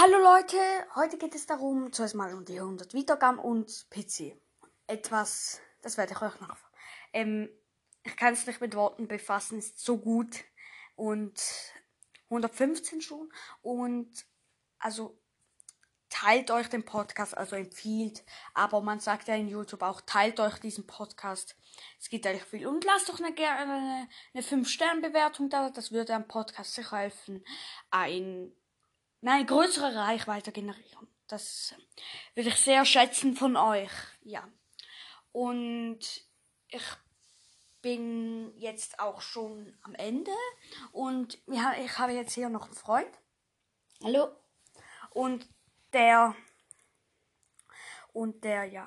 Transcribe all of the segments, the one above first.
Hallo Leute, heute geht es darum, zuerst mal um die 100 Wiedergaben und PC. Etwas, das werde ich euch noch. Ähm, ich kann es nicht mit Worten befassen, ist so gut. Und 115 schon. Und also teilt euch den Podcast, also empfiehlt. Aber man sagt ja in YouTube auch, teilt euch diesen Podcast. Es geht eigentlich viel. Und lasst doch eine, gerne eine 5-Sterne-Bewertung da. Das würde am Podcast sicher helfen. Ein eine größere Reichweite generieren. Das würde ich sehr schätzen von euch. Ja. Und ich bin jetzt auch schon am Ende. Und ich habe jetzt hier noch einen Freund. Hallo. Und der. Und der, ja.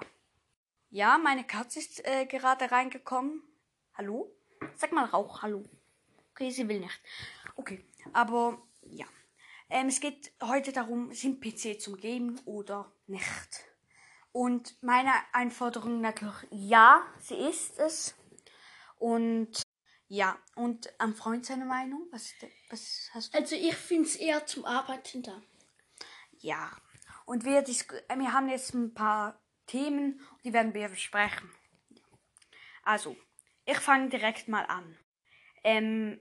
Ja, meine Katze ist äh, gerade reingekommen. Hallo? Sag mal Rauch, hallo. Okay, sie will nicht. Okay, aber. Ähm, es geht heute darum, sind PC zum Game oder nicht? Und meine Einforderung natürlich, ja, sie ist es. Und ja, und am Freund seine Meinung? Was, was hast du? Also ich finde es eher zum Arbeiten da. Ja. Und wir, wir haben jetzt ein paar Themen, die werden wir besprechen. Also, ich fange direkt mal an. Ähm,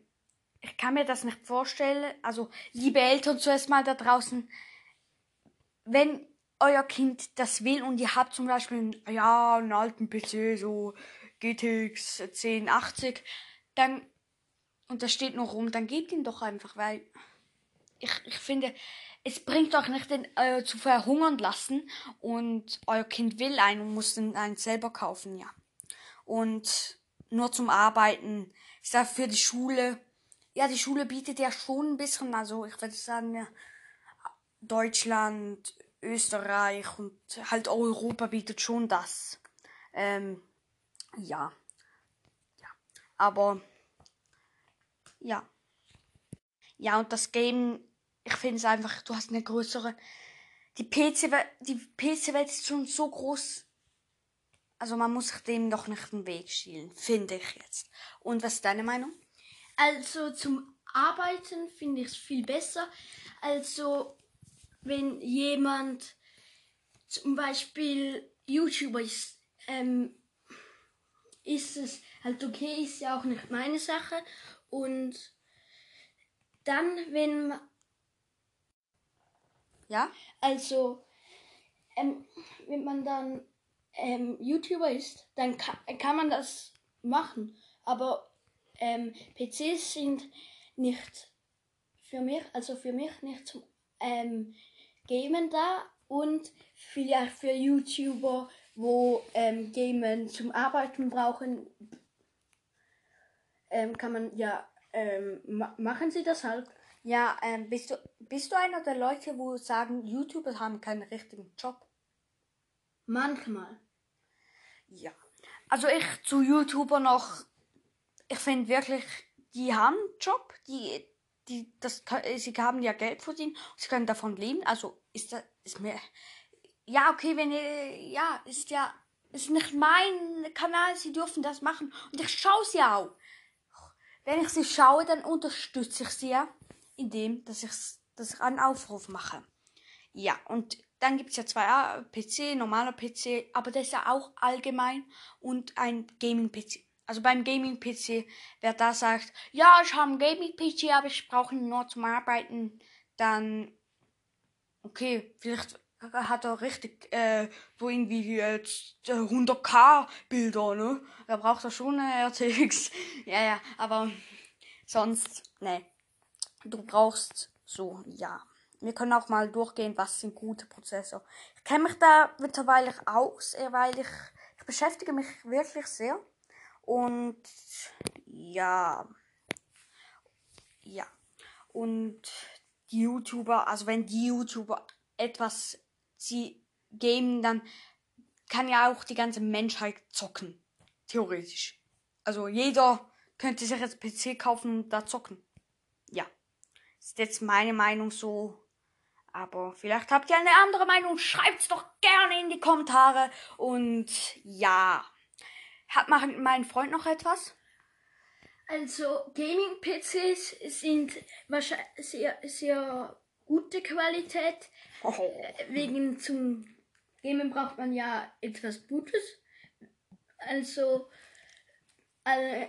ich kann mir das nicht vorstellen. Also, liebe Eltern zuerst mal da draußen, wenn euer Kind das will und ihr habt zum Beispiel einen, ja, einen alten PC, so GTX 1080, dann, und das steht noch rum, dann gebt ihn doch einfach, weil ich, ich finde, es bringt euch nicht den, äh, zu verhungern lassen und euer Kind will einen und muss den einen selber kaufen, ja. Und nur zum Arbeiten ist da für die Schule ja, die Schule bietet ja schon ein bisschen, also ich würde sagen, Deutschland, Österreich und halt Europa bietet schon das. Ähm, ja. Ja. Aber, ja. Ja, und das Game, ich finde es einfach, du hast eine größere. Die PC-Welt die PC -Welt ist schon so groß. Also man muss sich dem doch nicht den Weg schielen, finde ich jetzt. Und was ist deine Meinung? Also zum Arbeiten finde ich es viel besser. Also wenn jemand zum Beispiel YouTuber ist, ähm, ist es halt okay, ist ja auch nicht meine Sache. Und dann, wenn ja, also ähm, wenn man dann ähm, YouTuber ist, dann kann, kann man das machen. Aber ähm, PCs sind nicht für mich, also für mich nicht zum ähm, Gamen da und vielleicht für YouTuber, wo ähm, Gamen zum Arbeiten brauchen, ähm, kann man ja ähm, ma machen sie das halt. Ja, ähm, bist du bist du einer der Leute, wo sagen, YouTuber haben keinen richtigen Job? Manchmal. Ja. Also ich zu YouTuber noch ich finde wirklich, die haben einen Job, die, die, das, sie haben ja Geld verdient, sie können davon leben. Also ist das, ist mir, ja, okay, wenn ihr, ja, ist ja, ist nicht mein Kanal, sie dürfen das machen und ich schaue sie auch. Wenn ich sie schaue, dann unterstütze ich sie ja, indem, dass ich, dass ich einen Aufruf mache. Ja, und dann gibt es ja zwei ah, PC, normaler PC, aber das ist ja auch allgemein und ein Gaming-PC. Also beim Gaming-PC, wer da sagt, ja, ich habe einen Gaming-PC, aber ich brauche ihn nur zum Arbeiten, dann, okay, vielleicht hat er richtig, äh, so irgendwie jetzt äh, 100k Bilder, ne? Da braucht er schon eine RTX. ja, ja, aber sonst, ne. Du brauchst so, ja. Wir können auch mal durchgehen, was sind gute Prozessor. Ich kenne mich da mittlerweile aus, weil ich, ich beschäftige mich wirklich sehr und ja. Ja. Und die YouTuber, also wenn die YouTuber etwas sie gamen, dann kann ja auch die ganze Menschheit zocken. Theoretisch. Also jeder könnte sich jetzt PC kaufen und da zocken. Ja. Ist jetzt meine Meinung so. Aber vielleicht habt ihr eine andere Meinung. Schreibt's doch gerne in die Kommentare. Und ja. Hat mein Freund noch etwas? Also Gaming-PCs sind wahrscheinlich sehr, sehr gute Qualität. Oh. Äh, Wegen zum Gamen braucht man ja etwas Gutes. Also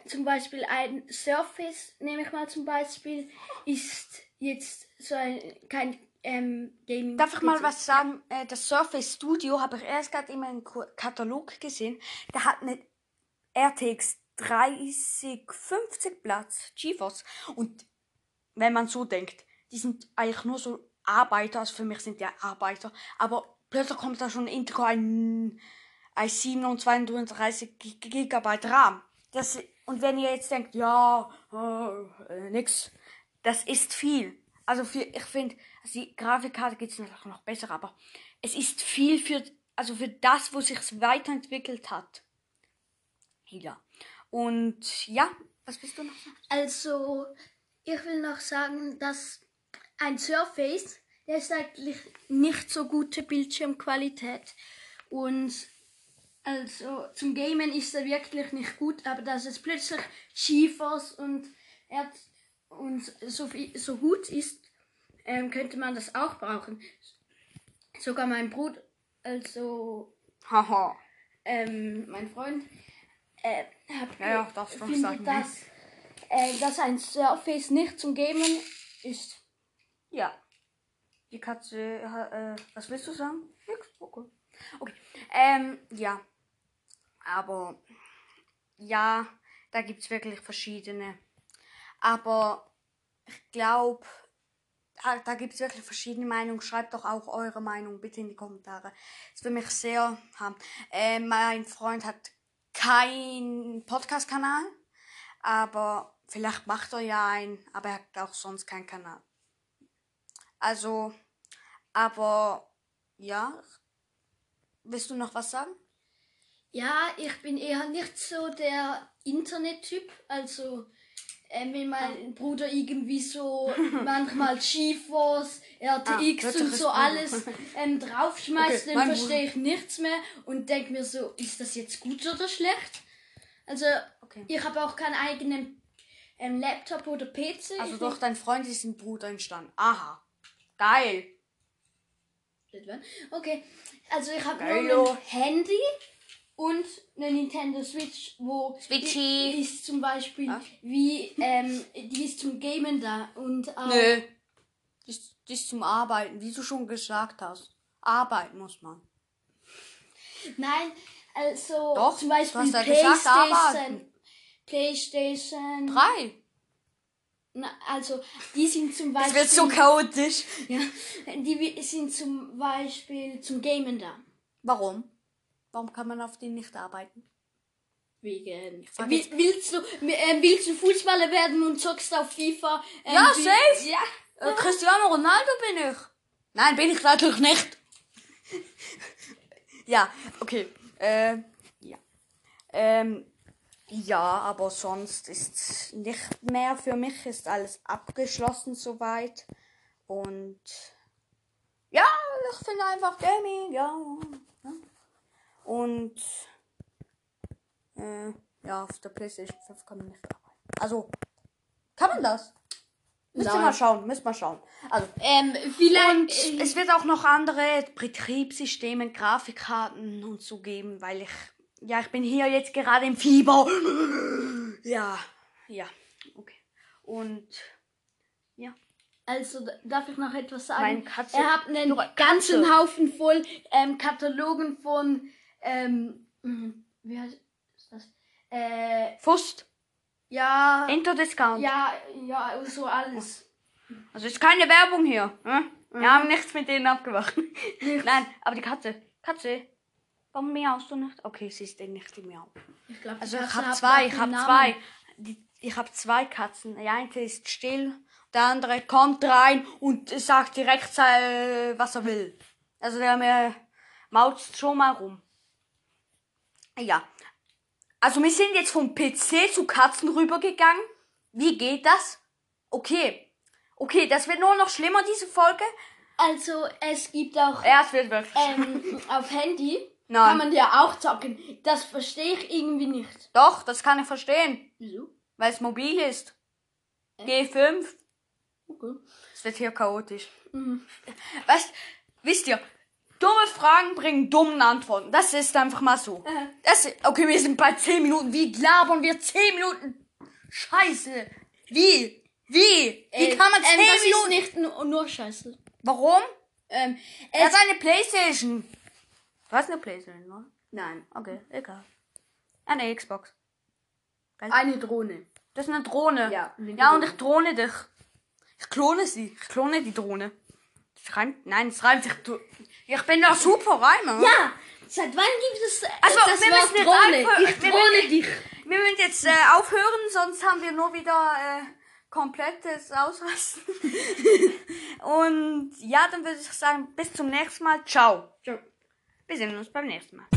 zum Beispiel ein Surface, nehme ich mal zum Beispiel, ist jetzt so ein kein ähm, Gaming. Darf ich mal was sagen? Äh, Das Surface Studio habe ich erst gerade in meinem Katalog gesehen. Der hat eine RTX 3050 Platz GeForce. Und wenn man so denkt, die sind eigentlich nur so Arbeiter, also für mich sind die Arbeiter, aber plötzlich kommt da schon Intel ein i7 und 32 G- Gigabyte RAM. Das, und wenn ihr jetzt denkt, ja, äh, äh, nix, das ist viel. Also für, ich finde, also die Grafikkarte geht es natürlich noch besser, aber es ist viel für, also für das, wo sich's weiterentwickelt hat. Ja. Und ja, was willst du noch sagen? Also, ich will noch sagen, dass ein Surface, der ist eigentlich nicht so gute Bildschirmqualität. Und also zum Gamen ist er wirklich nicht gut, aber dass es plötzlich GeForce und, er, und so, viel, so gut ist, ähm, könnte man das auch brauchen. Sogar mein Bruder, also Haha. ähm, mein Freund, äh, hat Ja, ja, du findet, sagen, dass, äh, dass ein Surface nicht zum Gamen ist. Ja. Die Katze, äh, was willst du sagen? Nix. Okay. Okay. Ähm, ja. Aber, ja, da gibt's wirklich verschiedene. Aber, ich glaube, da, da gibt's wirklich verschiedene Meinungen. Schreibt doch auch eure Meinung bitte in die Kommentare. Das würde mich sehr haben. Äh, mein Freund hat keinen Podcast-Kanal, aber vielleicht macht er ja einen, aber er hat auch sonst keinen Kanal. Also, aber ja. Willst du noch was sagen? Ja, ich bin eher nicht so der Internettyp. Also, äh, wenn mein Bruder irgendwie so manchmal GeForce, RTX Ah, und so alles ähm, draufschmeißt, Okay, dann verstehe ich nichts mehr und denke mir so, ist das jetzt gut oder schlecht? Also, Okay. ich habe auch keinen eigenen ähm, Laptop oder PC. Also Ich durch deinen Freund ist ein Bruder entstanden. Aha. Geil. Okay, also ich habe nur ein Handy und eine Nintendo Switch, wo Switchy. die ist zum Beispiel Was? wie ähm, die ist zum Gamen da und auch, Nö. Das, das ist zum Arbeiten, wie du schon gesagt hast. Arbeiten muss man. nein, also Doch, zum du Beispiel hast ja gesagt, PlayStation, arbeiten. PlayStation, Drei. na, also die sind zum Das Beispiel wird so chaotisch. ja, die sind zum Beispiel zum Gamen da. Warum? Warum kann man auf denen nicht arbeiten? Wegen. Will, willst du äh, willst du Fußballer werden und zockst auf FIFA? ähm, Ja, safe. Ja. Äh, Cristiano Ronaldo bin ich. Nein, bin ich natürlich nicht. ja, okay. Äh, ja. Ähm, ja, aber sonst ist nicht mehr für mich ist alles abgeschlossen soweit. Und ja, ich finde einfach Gaming, ja. Und äh, ja, auf der PlayStation 5 kann man nicht arbeiten. Also, kann man das? Müsst ihr mal schauen, müsst mal schauen. Also, Ähm, vielleicht. und äh, es wird auch noch andere Betriebssysteme, Grafikkarten und so geben, weil ich, ja, ich bin hier jetzt gerade im Fieber. Ja, ja, okay. Und, ja. also darf ich noch etwas sagen? Meine Katze- er hat einen ganzen Haufen voll ähm, Katalogen von. Ähm, mhm, wie heißt das? Äh, Fust, ja. Interdiscount. Ja, ja, so alles. Also ist keine Werbung hier. Ne? Wir haben nichts mit denen abgemacht. Nein, aber die Katze. Katze. Warum miaust du nicht? Okay, sie ist denn nicht die Miau. Ich glaube, Also ich habe zwei, ich habe zwei. Die, ich habe zwei Katzen. Die eine ist still, der andere kommt rein und sagt direkt, äh, was er will. Also der mir mautzt schon mal rum. Ja. Also wir sind jetzt vom PC zu Katzen rübergegangen. Wie geht das? Okay. Okay, das wird nur noch schlimmer, diese Folge. Also, es gibt auch Ja, es wird wirklich. ähm, auf Handy. Nein. Kann man ja auch zocken. Das verstehe ich irgendwie nicht. Doch, das kann ich verstehen. Wieso? Weil es mobil ist. G5. Okay. Es wird hier chaotisch. Weißt, wisst ihr, dumme Fragen bringen dummen Antworten. Das ist einfach mal so. Aha. Das, okay, wir sind bei 10 Minuten. Wie labern wir 10 Minuten? Scheiße. Wie? Wie? Wie Äh, kann man 10 ähm, das Minuten? ist nicht nur, nur Scheiße. Warum? Ähm, Er hat eine Playstation. Du hast eine Playstation, ne? nein, Okay, egal. Eine Xbox. eine Drohne. Das ist eine Drohne. Ja. Ja, und ich drohne dich. Ich klone sie. Ich klone die Drohne. Das reimt, nein, es reimt sich. du- Ich bin doch super Reimer. Ja, seit wann gibt es äh, Also, das wir müssen jetzt Drohne? Ich drohne dich. Wir müssen jetzt äh, aufhören, sonst haben wir nur wieder äh, komplettes Ausrasten. und ja, dann würde ich sagen, bis zum nächsten Mal. Ciao. Ciao. Wir sehen uns beim nächsten Mal.